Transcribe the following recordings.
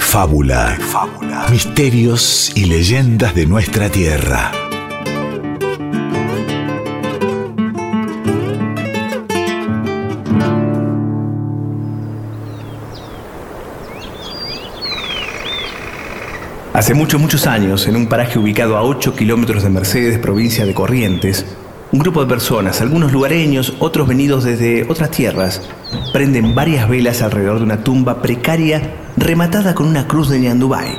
de fábula, misterios y leyendas de nuestra tierra. Hace muchos, muchos años, en un paraje ubicado a 8 kilómetros de Mercedes, provincia de Corrientes, un grupo de personas, algunos lugareños, otros venidos desde otras tierras, prenden varias velas alrededor de una tumba precaria rematada con una cruz de Ñandubay.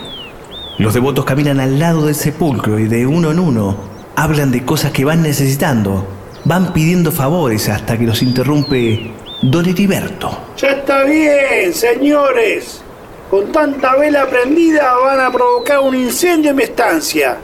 Los devotos caminan al lado del sepulcro y de uno en uno hablan de cosas que van necesitando, van pidiendo favores hasta que los interrumpe Don Heriberto. Ya está bien, señores. Con tanta vela prendida van a provocar un incendio en mi estancia.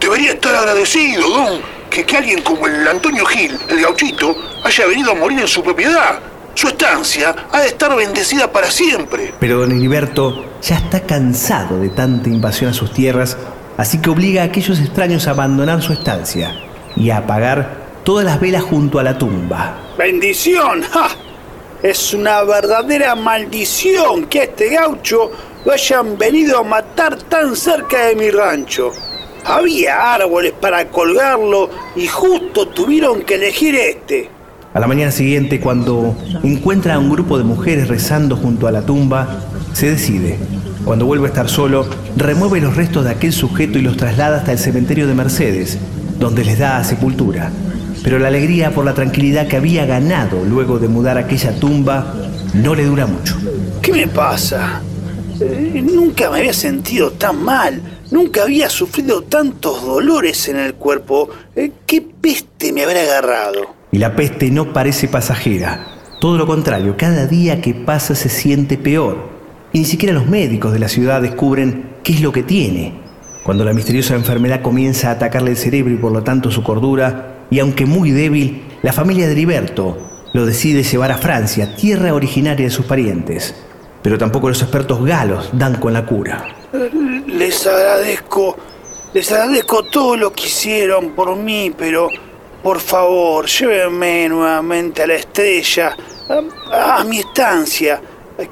Debería estar agradecido, don que, alguien como el Antonio Gil, el gauchito, haya venido a morir en su propiedad. Su estancia ha de estar bendecida para siempre. Pero don Heriberto ya está cansado de tanta invasión a sus tierras, así que obliga a aquellos extraños a abandonar su estancia y a apagar todas las velas junto a la tumba. ¡Bendición! ¡Ja! Es una verdadera maldición que a este gaucho lo hayan venido a matar tan cerca de mi rancho. Había árboles para colgarlo y justo tuvieron que elegir este. A la mañana siguiente, cuando encuentra a un grupo de mujeres rezando junto a la tumba, se decide. Cuando vuelve a estar solo, remueve los restos de aquel sujeto y los traslada hasta el cementerio de Mercedes, donde les da sepultura. Pero la alegría por la tranquilidad que había ganado luego de mudar aquella tumba no le dura mucho. ¿Qué me pasa? Eh, nunca me había sentido tan mal. Nunca había sufrido tantos dolores en el cuerpo. Eh, ¿Qué peste me habrá agarrado? Y la peste no parece pasajera. Todo lo contrario, cada día que pasa se siente peor. Y ni siquiera los médicos de la ciudad descubren qué es lo que tiene. Cuando la misteriosa enfermedad comienza a atacarle el cerebro y por lo tanto su cordura, y aunque muy débil, la familia de Heriberto lo decide llevar a Francia, tierra originaria de sus parientes. Pero tampoco los expertos galos dan con la cura. Les agradezco, les agradezco todo lo que hicieron por mí, pero por favor, llévenme nuevamente a la estrella, a, mi estancia.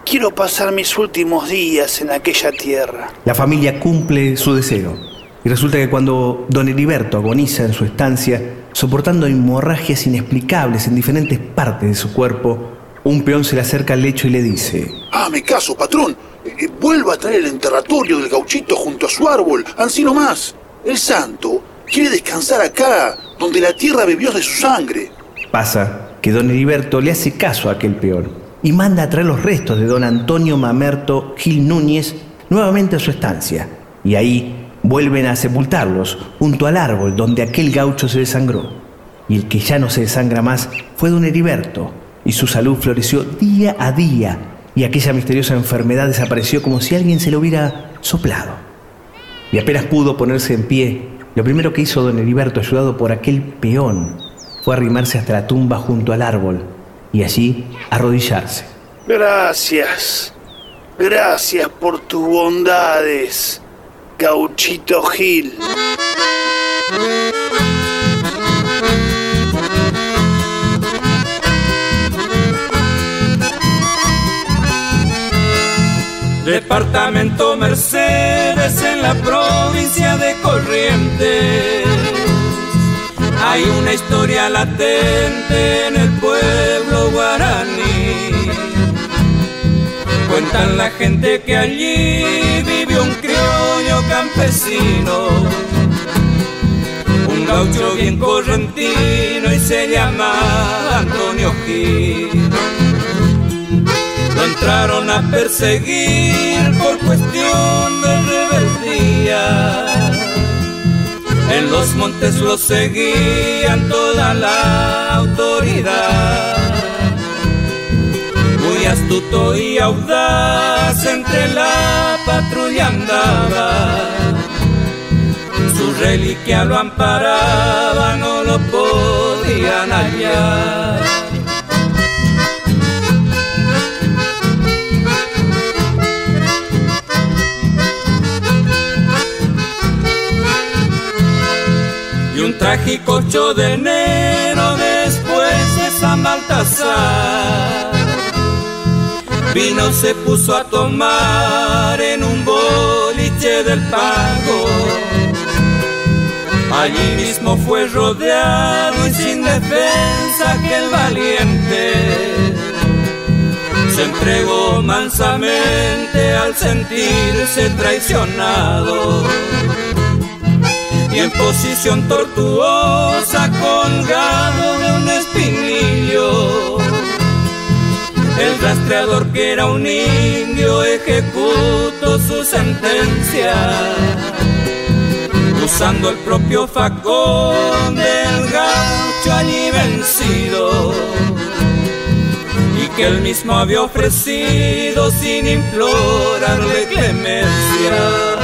Quiero pasar mis últimos días en aquella tierra. La familia cumple su deseo. Y resulta que cuando don Heriberto agoniza en su estancia, soportando hemorragias inexplicables en diferentes partes de su cuerpo, un peón se le acerca al lecho y le dice: Ah, me caso, patrón. Eh, vuelva a traer el enterratorio del gauchito junto a su árbol, ansí más. El santo quiere descansar acá, donde la tierra bebió de su sangre. Pasa que don Heriberto le hace caso a aquel peón y manda a traer los restos de don Antonio Mamerto Gil Núñez nuevamente a su estancia. Y ahí vuelven a sepultarlos junto al árbol donde aquel gaucho se desangró. Y el que ya no se desangra más fue don Heriberto, y su salud floreció día a día y aquella misteriosa enfermedad desapareció como si alguien se lo hubiera soplado. Y apenas pudo ponerse en pie, lo primero que hizo don Heriberto, ayudado por aquel peón, fue arrimarse hasta la tumba junto al árbol y allí arrodillarse. Gracias, gracias por tus bondades, gauchito Gil. Departamento Mercedes en la provincia de Corrientes. Hay una historia latente en el pueblo guaraní. Cuentan la gente que allí vivió un criollo campesino, un gaucho bien correntino y se llama Antonio Gil entraron a perseguir por cuestión de rebeldía. En los montes lo seguían toda la autoridad. Muy astuto y audaz entre la patrulla andaba. Su reliquia lo amparaba, no lo podían hallar. Trágico 8 de enero después de San Baltasar. Vino se puso a tomar en un noche del pago. Allí mismo fue rodeado y sin defensa que el valiente se entregó mansamente al sentirse traicionado y en posición tortuosa colgado de un espinillo. El rastreador que era un indio ejecutó su sentencia usando el propio facón del gaucho allí vencido y que él mismo había ofrecido sin implorarle clemencia.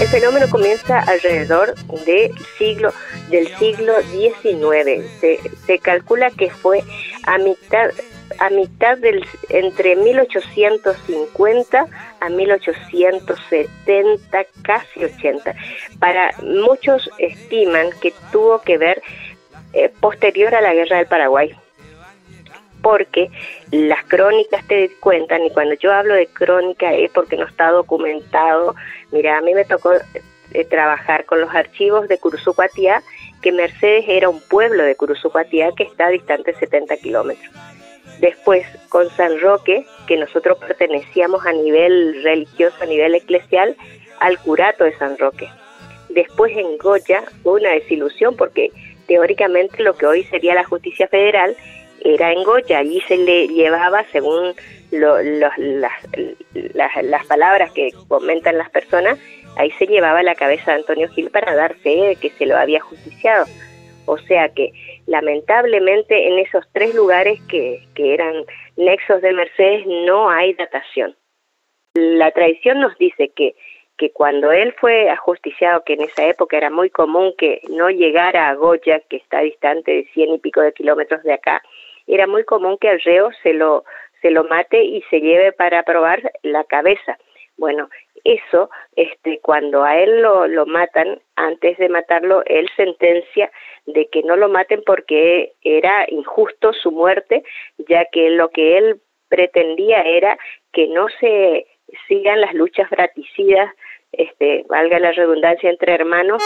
El fenómeno comienza alrededor del siglo del siglo XIX. Se, se calcula que fue a mitad a mitad del entre 1850 a 1870, casi 80. Para muchos estiman que tuvo que ver eh, posterior a la guerra del Paraguay porque las crónicas te cuentan, y cuando yo hablo de crónica es porque no está documentado. Mira, a mí me tocó eh, trabajar con los archivos de Curuzucuatía, que Mercedes era un pueblo de Curuzucuatía que está distante 70 kilómetros. Después con San Roque, que nosotros pertenecíamos a nivel religioso, a nivel eclesial, al curato de San Roque. Después en Goya fue una desilusión porque teóricamente lo que hoy sería la justicia federal era en Goya, allí se le llevaba, según las, las, palabras que comentan las personas, ahí se llevaba la cabeza de Antonio Gil para dar fe de que se lo había justiciado. O sea que lamentablemente en esos tres lugares que, que eran nexos de Mercedes no hay datación. La tradición nos dice que que cuando él fue ajusticiado, que en esa época era muy común que no llegara a Goya, que está distante de cien y pico de kilómetros de acá, era muy común que el reo se lo, se lo mate y se lleve para probar la cabeza. Bueno, eso, este, cuando a él lo, lo matan, antes de matarlo, él sentencia de que no lo maten porque era injusto su muerte, ya que lo que él pretendía era que no se sigan las luchas fraticidas, este, valga la redundancia, entre hermanos.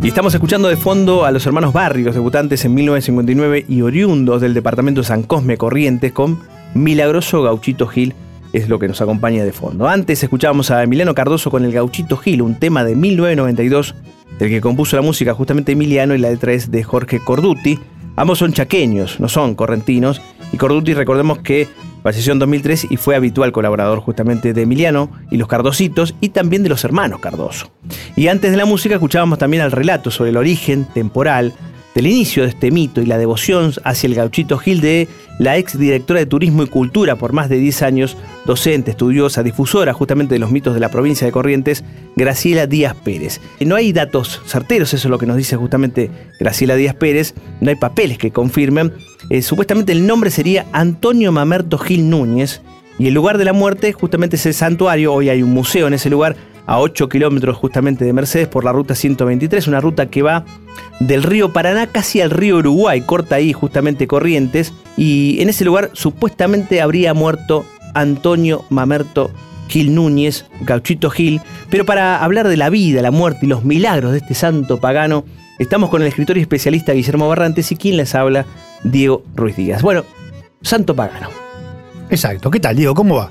Y estamos escuchando de fondo a los hermanos Barrios, debutantes en 1959 y oriundos del departamento San Cosme Corrientes con Milagroso Gauchito Gil, es lo que nos acompaña de fondo. Antes escuchábamos a Emiliano Cardoso con el Gauchito Gil, un tema de 1992, del que compuso la música justamente Emiliano y la letra es de Jorge Corduti. Ambos son chaqueños, no son correntinos, y Corduti recordemos que Falleció en 2003 y fue habitual colaborador justamente de Emiliano y los Cardositos y también de los hermanos Cardoso. Y antes de la música escuchábamos también el relato sobre el origen temporal del inicio de este mito y la devoción hacia el gauchito Gil de la ex directora de Turismo y Cultura por más de 10 años, docente, estudiosa, difusora justamente de los mitos de la provincia de Corrientes, Graciela Díaz Pérez. No hay datos certeros, eso es lo que nos dice justamente Graciela Díaz Pérez, no hay papeles que confirmen. Eh, supuestamente el nombre sería Antonio Mamerto Gil Núñez y el lugar de la muerte justamente es el santuario, hoy hay un museo en ese lugar, a 8 kilómetros justamente de Mercedes por la ruta 123, una ruta que va del río Paraná casi al río Uruguay, corta ahí justamente Corrientes, y en ese lugar supuestamente habría muerto Antonio Mamerto Gil Núñez, Gauchito Gil, pero para hablar de la vida, la muerte y los milagros de este santo pagano, estamos con el escritor y especialista Guillermo Barrantes y quien les habla, Diego Ruiz Díaz. Bueno, santo pagano. Exacto, ¿qué tal Diego? ¿Cómo va?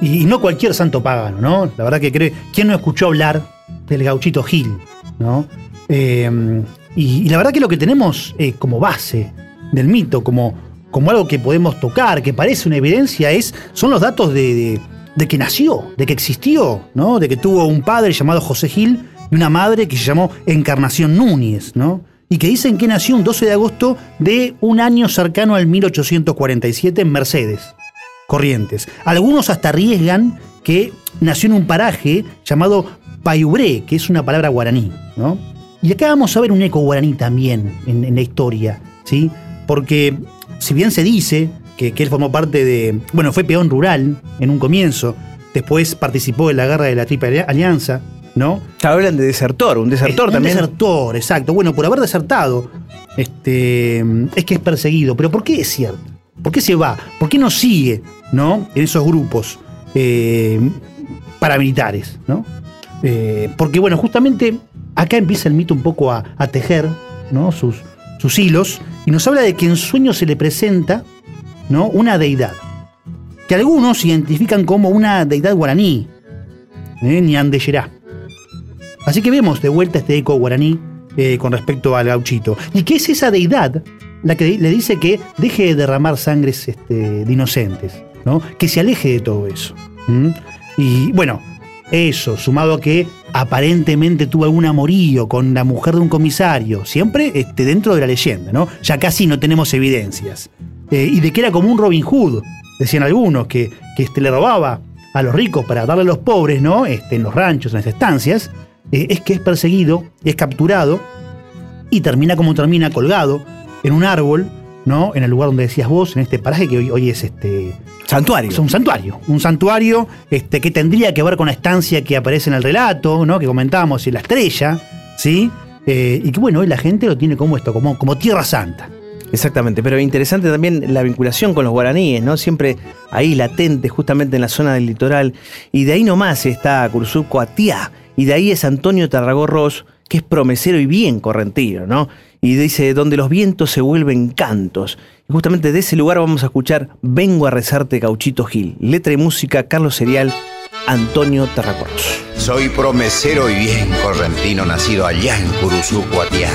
Y, no cualquier santo pagano, ¿no? La verdad que cree. ¿Quién no escuchó hablar del gauchito Gil? ¿No? Eh, y, la verdad que lo que tenemos eh, como base del mito, como, como algo que podemos tocar, que parece una evidencia, es, son los datos de, de, que nació, de que existió, ¿no? De que tuvo un padre llamado José Gil y una madre que se llamó Encarnación Núñez, ¿no? Y que dicen que nació un 12 de agosto de un año cercano al 1847 en Mercedes. Corrientes. Algunos hasta arriesgan que nació en un paraje llamado Payubré, que es una palabra guaraní, ¿no? Y acá vamos a ver un eco guaraní también en, la historia, ¿sí? Porque si bien se dice que, él formó parte de, bueno, fue peón rural en un comienzo, después participó en la guerra de la Triple Alianza, ¿no? hablan de desertor, un desertor también. Un desertor, exacto. Bueno, por haber desertado, este, es que es perseguido. Pero ¿por qué es cierto? ¿Por qué se va? ¿Por qué no sigue ¿no? en esos grupos eh, paramilitares? ¿no? Eh, porque, bueno, justamente acá empieza el mito un poco a, tejer ¿no? sus, sus hilos y nos habla de que en sueños se le presenta ¿no? una deidad, que algunos identifican como una deidad guaraní, ¿eh? Ñandeyerá. Así que vemos de vuelta este eco guaraní eh, con respecto al gauchito. ¿Y qué es esa deidad la que le dice que deje de derramar sangres este, de inocentes? ¿no? Que se aleje de todo eso. Y bueno, eso, sumado a que aparentemente tuvo algún amorío con la mujer de un comisario, siempre este, dentro de la leyenda, ¿no? Ya casi no tenemos evidencias. Eh, y de que era como un Robin Hood, decían algunos, que, que este, le robaba a los ricos para darle a los pobres, ¿no? Este, en los ranchos, en las estancias, eh, es que es perseguido, es capturado y termina como termina colgado en un árbol, ¿no? En el lugar donde decías vos, en este paraje que hoy, hoy es este. Santuario. Es un santuario. Un santuario este, que tendría que ver con la estancia que aparece en el relato, ¿no? Que comentábamos, en la estrella, ¿sí? Eh, y que bueno, hoy la gente lo tiene como esto, como, como tierra santa. Exactamente, pero interesante también la vinculación con los guaraníes, ¿no? Siempre ahí latente, justamente en la zona del litoral. Y de ahí nomás está Curzú Coatiá, y de ahí es Antonio Tarragó que es promesero y bien correntino, ¿no? Y dice, donde los vientos se vuelven cantos. Y justamente de ese lugar vamos a escuchar Vengo a rezarte Gauchito Gil. Letra y música, Carlos Serial, Antonio Tarragorros. Soy promesero y bien correntino, nacido allá en Curuzú, Coatiá,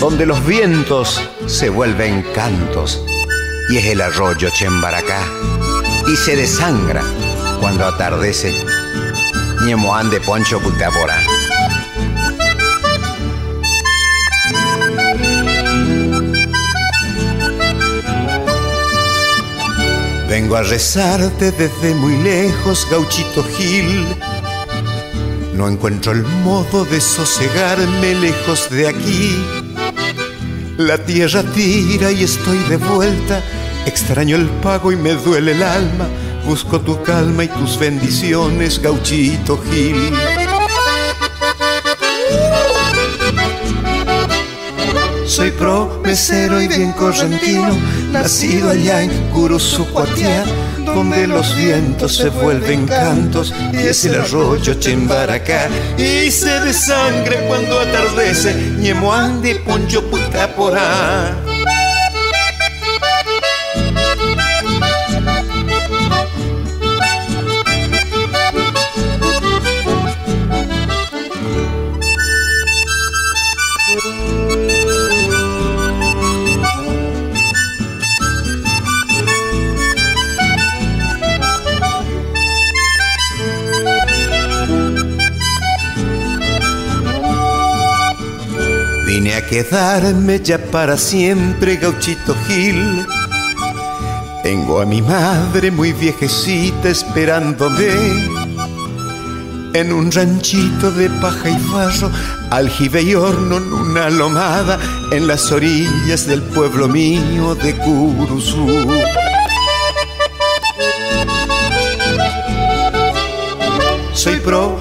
donde los vientos se vuelven cantos y es el arroyo Chembaracá y se desangra cuando atardece Ñemoán de Poncho Putaporá. Vengo a rezarte desde muy lejos, gauchito Gil. No encuentro el modo de sosegarme lejos de aquí. La tierra tira y estoy de vuelta. Extraño el pago y me duele el alma. Busco tu calma y tus bendiciones, gauchito Gil. Soy promesero y bien correntino, nacido allá en Curuzucuatiá, donde los vientos se vuelven cantos y es el arroyo Chembaracá. Y se desangre cuando atardece, Ñemoán de Poncho Putaporá. Ya para siempre, gauchito Gil. Tengo a mi madre muy viejecita esperándome en un ranchito de paja y barro, aljibe y horno en una lomada en las orillas del pueblo mío de Curuzú.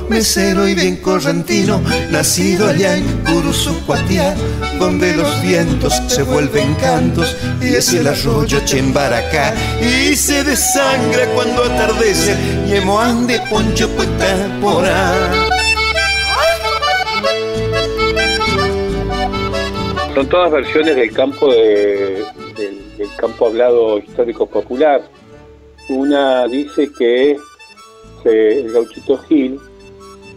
Soy promesero y bien correntino, nacido allá en Curuzucuatiá, donde los vientos se vuelven cantos y es el arroyo Chembaracá y se desangra cuando atardece Ñemoán de Poncho Puetaporá. Son todas versiones del campo de- del, del campo hablado histórico popular. Una dice que se- el gauchito Gil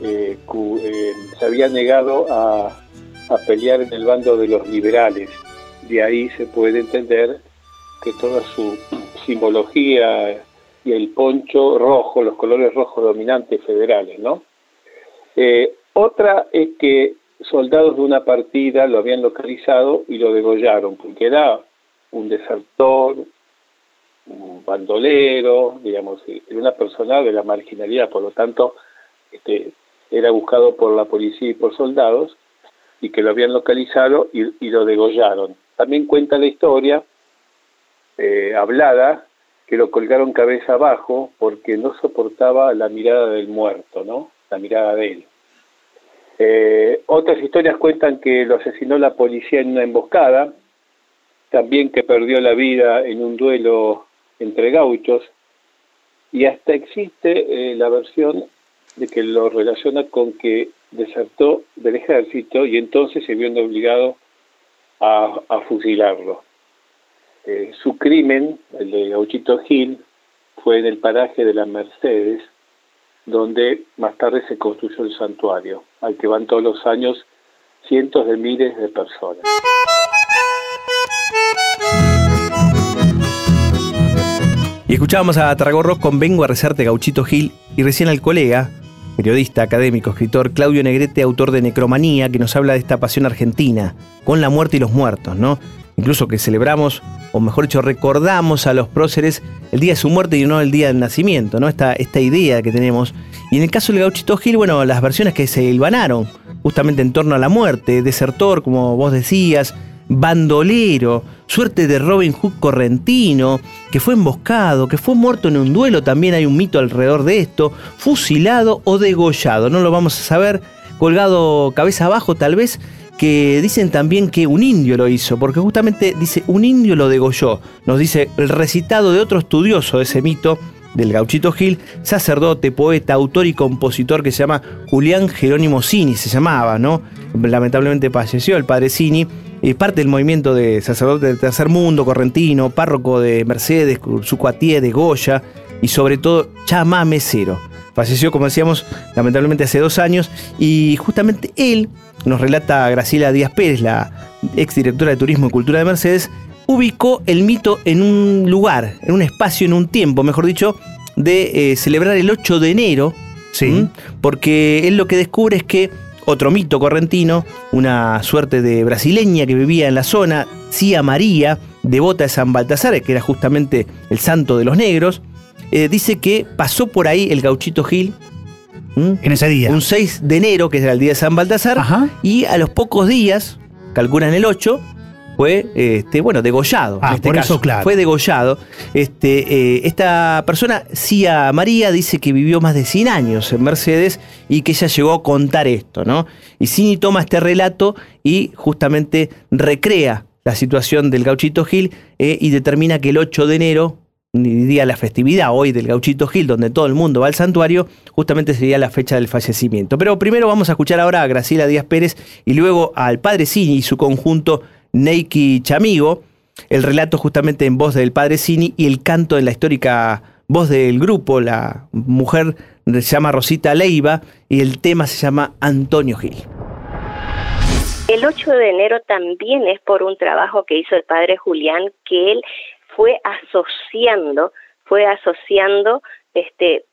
eh, eh, se había negado a, a pelear en el bando de los liberales. De ahí se puede entender que toda su simbología y el poncho rojo, los colores rojos dominantes federales, ¿no? Eh, otra es que soldados de una partida lo habían localizado y lo degollaron, porque era un desertor, un bandolero, digamos, una persona de la marginalidad, por lo tanto, este, era buscado por la policía y por soldados, y que lo habían localizado y, lo degollaron. También cuenta la historia, eh, hablada, que lo colgaron cabeza abajo porque no soportaba la mirada del muerto, ¿no? La mirada de él. Eh, otras historias cuentan que lo asesinó la policía en una emboscada, también que perdió la vida en un duelo entre gauchos, y hasta existe eh, la versión de que lo relaciona con que desertó del ejército y entonces se vio obligado a, a fusilarlo. Eh, su crimen, el de Gauchito Gil, fue en el paraje de las Mercedes, donde más tarde se construyó el santuario, al que van todos los años cientos de miles de personas. Y escuchábamos a Tarragorro con Vengo a rezarte Gauchito Gil y recién al colega, periodista, académico, escritor Claudio Negrete, autor de Necromanía, que nos habla de esta pasión argentina, con la muerte y los muertos, ¿no? Incluso que celebramos, o mejor dicho, recordamos a los próceres el día de su muerte y no el día del nacimiento, ¿no? Esta, esta idea que tenemos. Y en el caso del Gauchito Gil, bueno, las versiones que se hilvanaron, justamente en torno a la muerte, desertor, como vos decías, bandolero, suerte de Robin Hood correntino, que fue emboscado, que fue muerto en un duelo, también hay un mito alrededor de esto, fusilado o degollado, no lo vamos a saber, colgado cabeza abajo tal vez, que dicen también que un indio lo hizo, porque justamente dice un indio lo degolló, nos dice el recitado de otro estudioso de ese mito, del Gauchito Gil, sacerdote, poeta, autor y compositor que se llama Julián Jerónimo Cini, se llamaba, ¿no? Lamentablemente falleció el padre Cini, es parte del movimiento de sacerdote del tercer mundo, correntino, párroco de Mercedes, Sucuatié, de Goya y sobre todo chamamecero. Falleció, como decíamos, lamentablemente hace dos años y justamente él, nos relata Graciela Díaz Pérez, la exdirectora de Turismo y Cultura de Mercedes, ubicó el mito en un lugar, en un espacio, en un tiempo, mejor dicho, de eh, celebrar el 8 de enero. Sí. Porque él lo que descubre es que otro mito correntino, una suerte de brasileña que vivía en la zona, Cia María, devota de San Baltasar, que era justamente el santo de los negros, eh, dice que pasó por ahí el gauchito Gil. En ese día. Un 6 de enero, que era el día de San Baltasar, y a los pocos días, calculan el 8, fue este, bueno, degollado. Ah, en este por caso. eso, claro. Fue degollado. Este, eh, esta persona, Cia María, dice que vivió más de 100 años en Mercedes y que ella llegó a contar esto, ¿no? Y Cini toma este relato y justamente recrea la situación del gauchito Gil eh, y determina que el 8 de enero, día de la festividad hoy del gauchito Gil, donde todo el mundo va al santuario, justamente sería la fecha del fallecimiento. Pero primero vamos a escuchar ahora a Graciela Díaz Pérez y luego al padre Cini y su conjunto Neiki Chamigo, el relato justamente en voz del padre Cini y el canto en la histórica voz del grupo, la mujer se llama Rosita Leiva y el tema se llama Antonio Gil. El 8 de enero también es por un trabajo que hizo el padre Julián, que él fue asociando, fue asociando este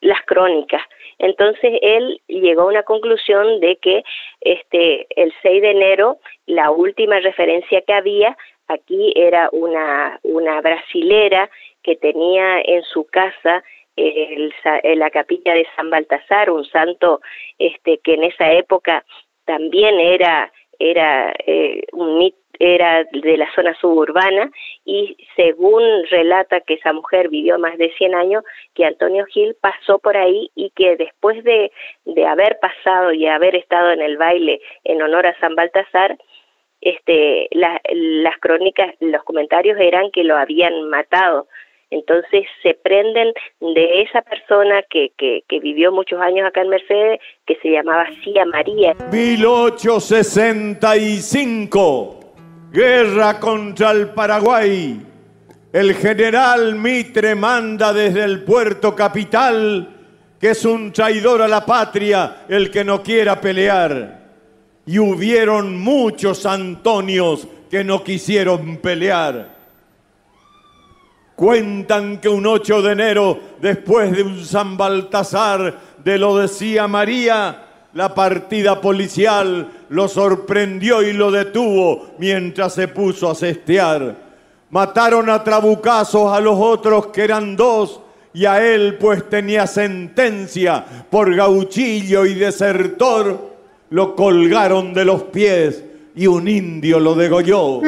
las crónicas. Entonces él llegó a una conclusión de que este el 6 de enero la última referencia que había aquí era una una brasilera que tenía en su casa el, la capilla de San Baltasar, un santo este que en esa época también era era eh, un era de la zona suburbana y según relata que esa mujer vivió más de 100 años, que Antonio Gil pasó por ahí y que después de, de haber pasado y haber estado en el baile en honor a San Baltasar, este, la, las crónicas, los comentarios eran que lo habían matado. Entonces se prenden de esa persona que, que, que, vivió muchos años acá en Mercedes, que se llamaba Cia María. 1865, guerra contra el Paraguay. El general Mitre manda desde el puerto capital que es un traidor a la patria el que no quiera pelear. Y hubieron muchos Antonios que no quisieron pelear. Cuentan que un 8 de enero, después de un San Baltasar, de lo decía María, la partida policial lo sorprendió y lo detuvo mientras se puso a cestear. Mataron a trabucazos a los otros que eran dos y a él pues tenía sentencia por gauchillo y desertor. Lo colgaron de los pies y un indio lo degolló.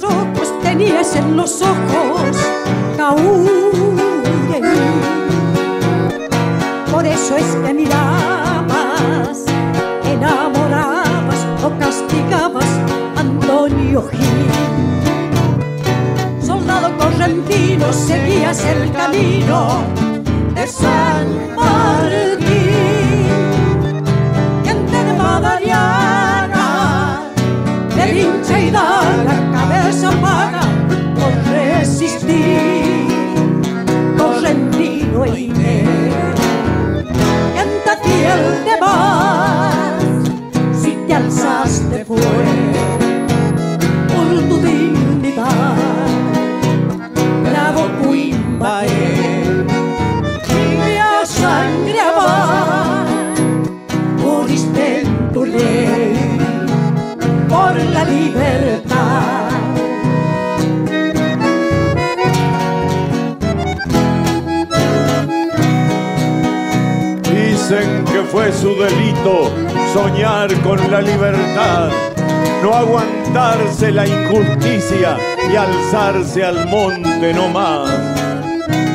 rojos tenías en los ojos, Taúren. Por eso es que mirabas, enamorabas o castigabas Antonio Gil. Soldado correntino, seguías el camino fue su delito soñar con la libertad, no aguantarse la injusticia y alzarse al monte no más.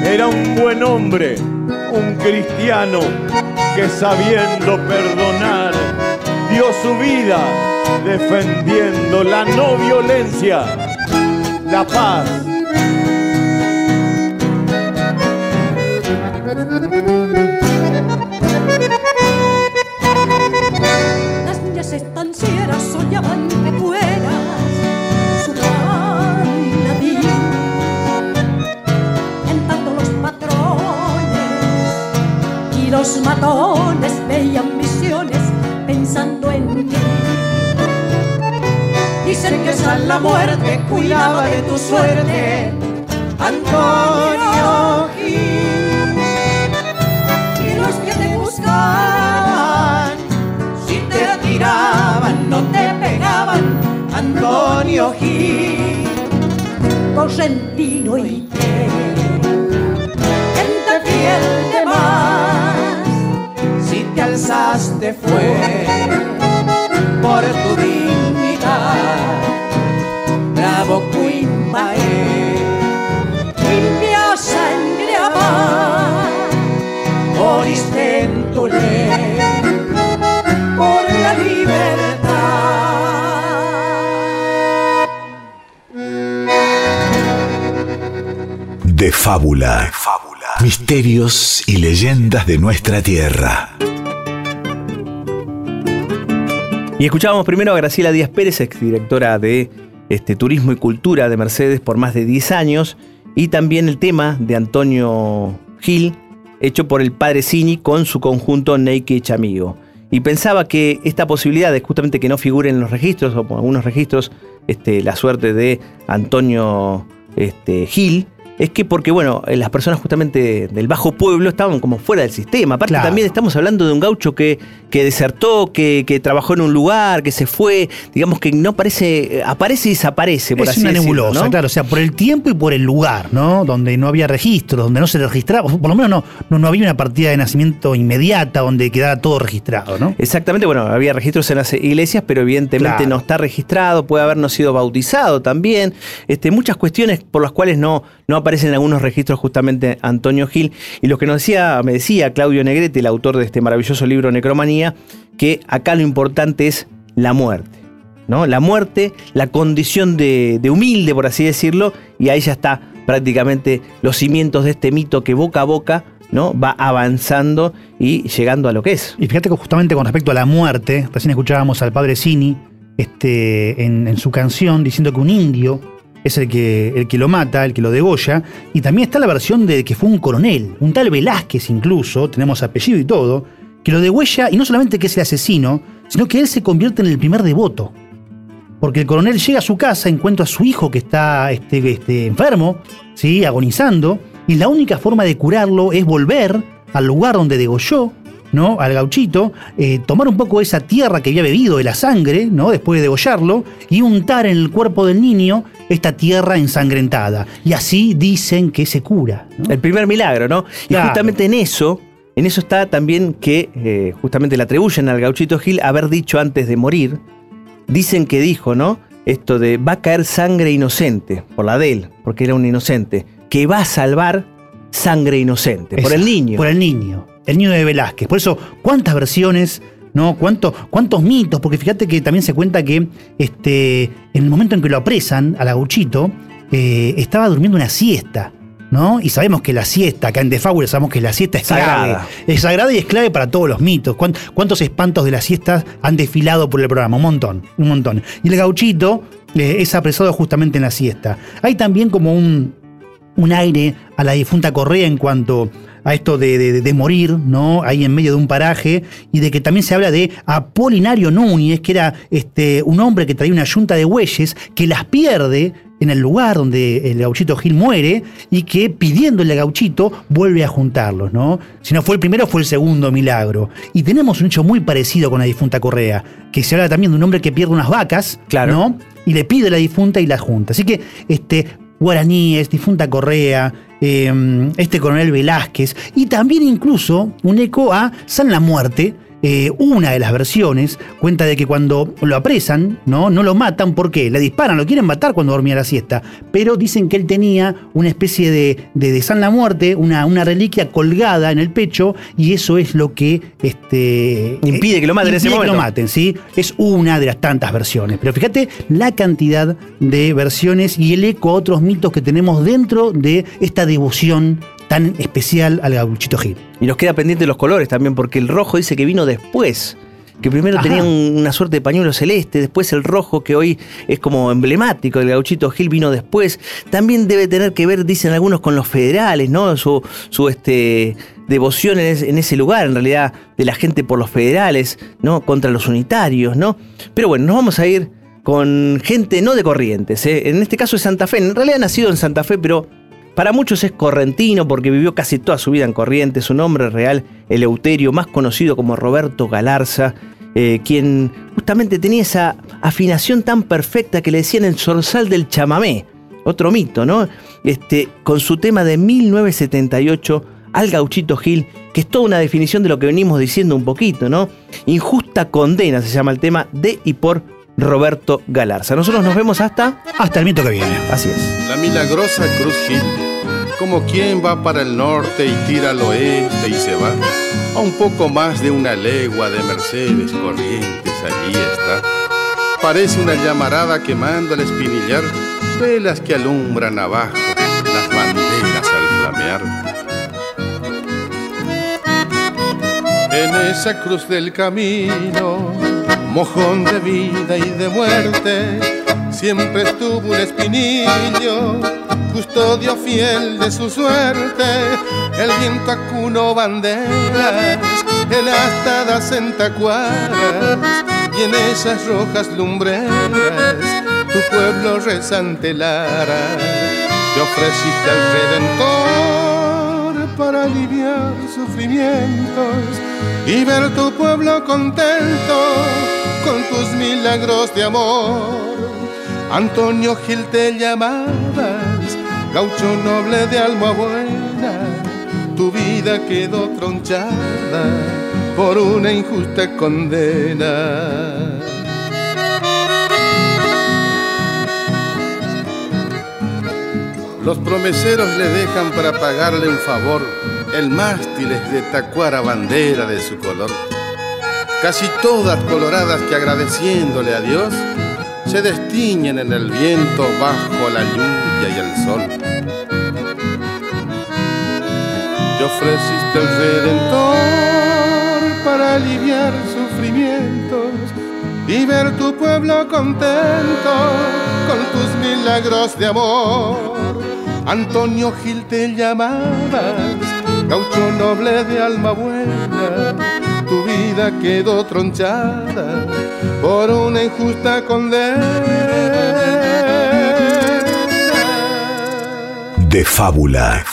Era un buen hombre, un cristiano que sabiendo perdonar dio su vida defendiendo la no violencia, la paz. Los matones veían visiones pensando en ti. Dicen que San la muerte cuidaba de tu suerte, Antonio Gil. Y los que te buscaban si te tiraban, no te pegaban, Antonio Gil, correntino y te, gente fiel de más, si te alzaste fue por tu dignidad, bravo Quimbae, limpia sangre moriste en tu ley por la libertad. De fábula. Misterios y leyendas de nuestra tierra. Y escuchábamos primero a Graciela Díaz Pérez, exdirectora de este, Turismo y Cultura de Mercedes por más de 10 años, y también el tema de Antonio Gil, hecho por el padre Cini con su conjunto Naked Chamigo. Y pensaba que esta posibilidad de justamente que no figure en los registros, o en algunos registros, este, la suerte de Antonio este, Gil, es que porque, bueno, eh, las personas justamente del bajo pueblo estaban como fuera del sistema. Aparte, Claro. también estamos hablando de un gaucho que, que desertó, que, que trabajó en un lugar, que se fue, digamos que no aparece, aparece y desaparece, por es así una decirlo, nebulosa, ¿no? claro, o sea, por el tiempo y por el lugar, ¿no? Donde no había registro, donde no se registraba, por lo menos no, no, no había una partida de nacimiento inmediata donde quedara todo registrado, ¿no? Exactamente, bueno, había registros en las iglesias, pero evidentemente Claro. no está registrado, puede haber no sido bautizado también. Este, muchas cuestiones por las cuales no, no aparecen en algunos registros justamente Antonio Gil. Y lo que nos decía, me decía Claudio Negrete, el autor de este maravilloso libro Necromanía, que acá lo importante es la muerte. ¿no? La muerte, la condición de, de humilde, por así decirlo, y ahí ya está prácticamente los cimientos de este mito que boca a boca ¿no? va avanzando y llegando a lo que es. Y fíjate que justamente con respecto a la muerte, recién escuchábamos al padre Cini este, en su canción diciendo que un indio es el que, el que lo mata, el que lo degolla, y también está la versión de que fue un coronel, un tal Velázquez incluso, tenemos apellido y todo, que lo degüella y no solamente que es el asesino, sino que él se convierte en el primer devoto. Porque el coronel llega a su casa, encuentra a su hijo que está este, este, enfermo, ¿sí? agonizando, y la única forma de curarlo es volver al lugar donde degolló, ¿no? al gauchito, eh, tomar un poco de esa tierra que había bebido de la sangre, ¿no? después de degollarlo, y untar en el cuerpo del niño esta tierra ensangrentada. Y así dicen que se cura. ¿no? El primer milagro, ¿no? Y Claro. justamente en eso, en eso está también que eh, justamente le atribuyen al gauchito Gil haber dicho antes de morir, dicen que dijo, ¿no? Esto de va a caer sangre inocente, por la de él, porque era un inocente, que va a salvar sangre inocente, por el niño. Por el niño. El niño de Velázquez. Por eso, ¿cuántas versiones? ¿No? ¿Cuánto- ¿Cuántos mitos? Porque fíjate que también se cuenta que este, en el momento en que lo apresan a Gauchito, eh, estaba durmiendo una siesta. ¿No? Y sabemos que la siesta, acá en Fábula sabemos que la siesta es Sagrada. clave. Es sagrada y es clave para todos los mitos. ¿Cuán- ¿Cuántos espantos de las siestas han desfilado por el programa? Un montón, un montón. Y el gauchito eh, es apresado justamente en la siesta. Hay también como un, un aire a la difunta Correa en cuanto a esto de, de- de morir, ¿no? Ahí en medio de un paraje, y de que también se habla de Apolinario Núñez, que era este, un hombre que traía una yunta de bueyes, que las pierde en el lugar donde el gauchito Gil muere, y que pidiéndole a gauchito vuelve a juntarlos, ¿no? Si no fue el primero, fue el segundo milagro. Y tenemos un hecho muy parecido con la difunta Correa, que se habla también de un hombre que pierde unas vacas, ¿no? Y le pide a la difunta y la junta. Así que, este, guaraníes, difunta Correa, eh, este coronel Velázquez, y también incluso un eco a San la Muerte. Eh, una de las versiones cuenta de que cuando lo apresan, ¿no? no lo matan, ¿por qué? Le disparan, lo quieren matar cuando dormía la siesta, pero dicen que él tenía una especie de, de, de San la Muerte, una, una reliquia colgada en el pecho, y eso es lo que este, Impide que lo maten en ese que lo maten, ¿sí? Es una de las tantas versiones. Pero fíjate la cantidad de versiones y el eco a otros mitos que tenemos dentro de esta devoción tan especial al gauchito Gil. Y nos queda pendiente los colores también, porque el rojo dice que vino después. Que primero Ajá. tenía un- una suerte de pañuelo celeste, después el rojo, que hoy es como emblemático, el gauchito Gil vino después. También debe tener que ver, dicen algunos, con los federales, ¿no? Su, su este, devoción en ese, en ese lugar, en realidad, de la gente por los federales, ¿no? Contra los unitarios, ¿no? Pero bueno, nos vamos a ir con gente no de Corrientes, ¿eh? En este caso es Santa Fe. En realidad ha nacido en Santa Fe, pero para muchos es correntino porque vivió casi toda su vida en Corrientes. Su nombre real, Eleuterio, más conocido como Roberto Galarza, eh, quien justamente tenía esa afinación tan perfecta que le decían el zorzal del chamamé. Otro mito, ¿no? Este, con su tema de 1978, Al Gauchito Gil, que es toda una definición de lo que venimos diciendo un poquito, ¿no? Injusta condena se llama el tema de y por Roberto Galarza. Nosotros nos vemos hasta... Hasta el mito que viene. Así es. La milagrosa Cruz Gil, como quien va para el norte y tira al oeste y se va, a un poco más de una legua de Mercedes Corrientes, allí está. Parece una llamarada quemando al espinillar, velas que alumbran abajo, las banderas al flamear. En esa cruz del camino, mojón de vida y de muerte, siempre estuvo un espinillo, custodio fiel de su suerte. El viento acunó banderas en astadas en tacuaras y en esas rojas lumbreras tu pueblo rezante Lara te ofreciste al Redentor para aliviar sufrimientos y ver tu pueblo contento con tus milagros de amor. Antonio Gil te llamabas, gaucho noble de alma buena, tu vida quedó tronchada por una injusta condena. Los promeseros le dejan para pagarle un favor el mástil es de tacuara bandera de su color. Casi todas coloradas que agradeciéndole a Dios se destiñen en el viento bajo la lluvia y el sol. Te ofreciste el Redentor para aliviar sufrimientos y ver tu pueblo contento con tus milagros de amor. Antonio Gil te llamabas, gaucho noble de alma buena, vida quedó tronchada por una injusta condena. De fábula.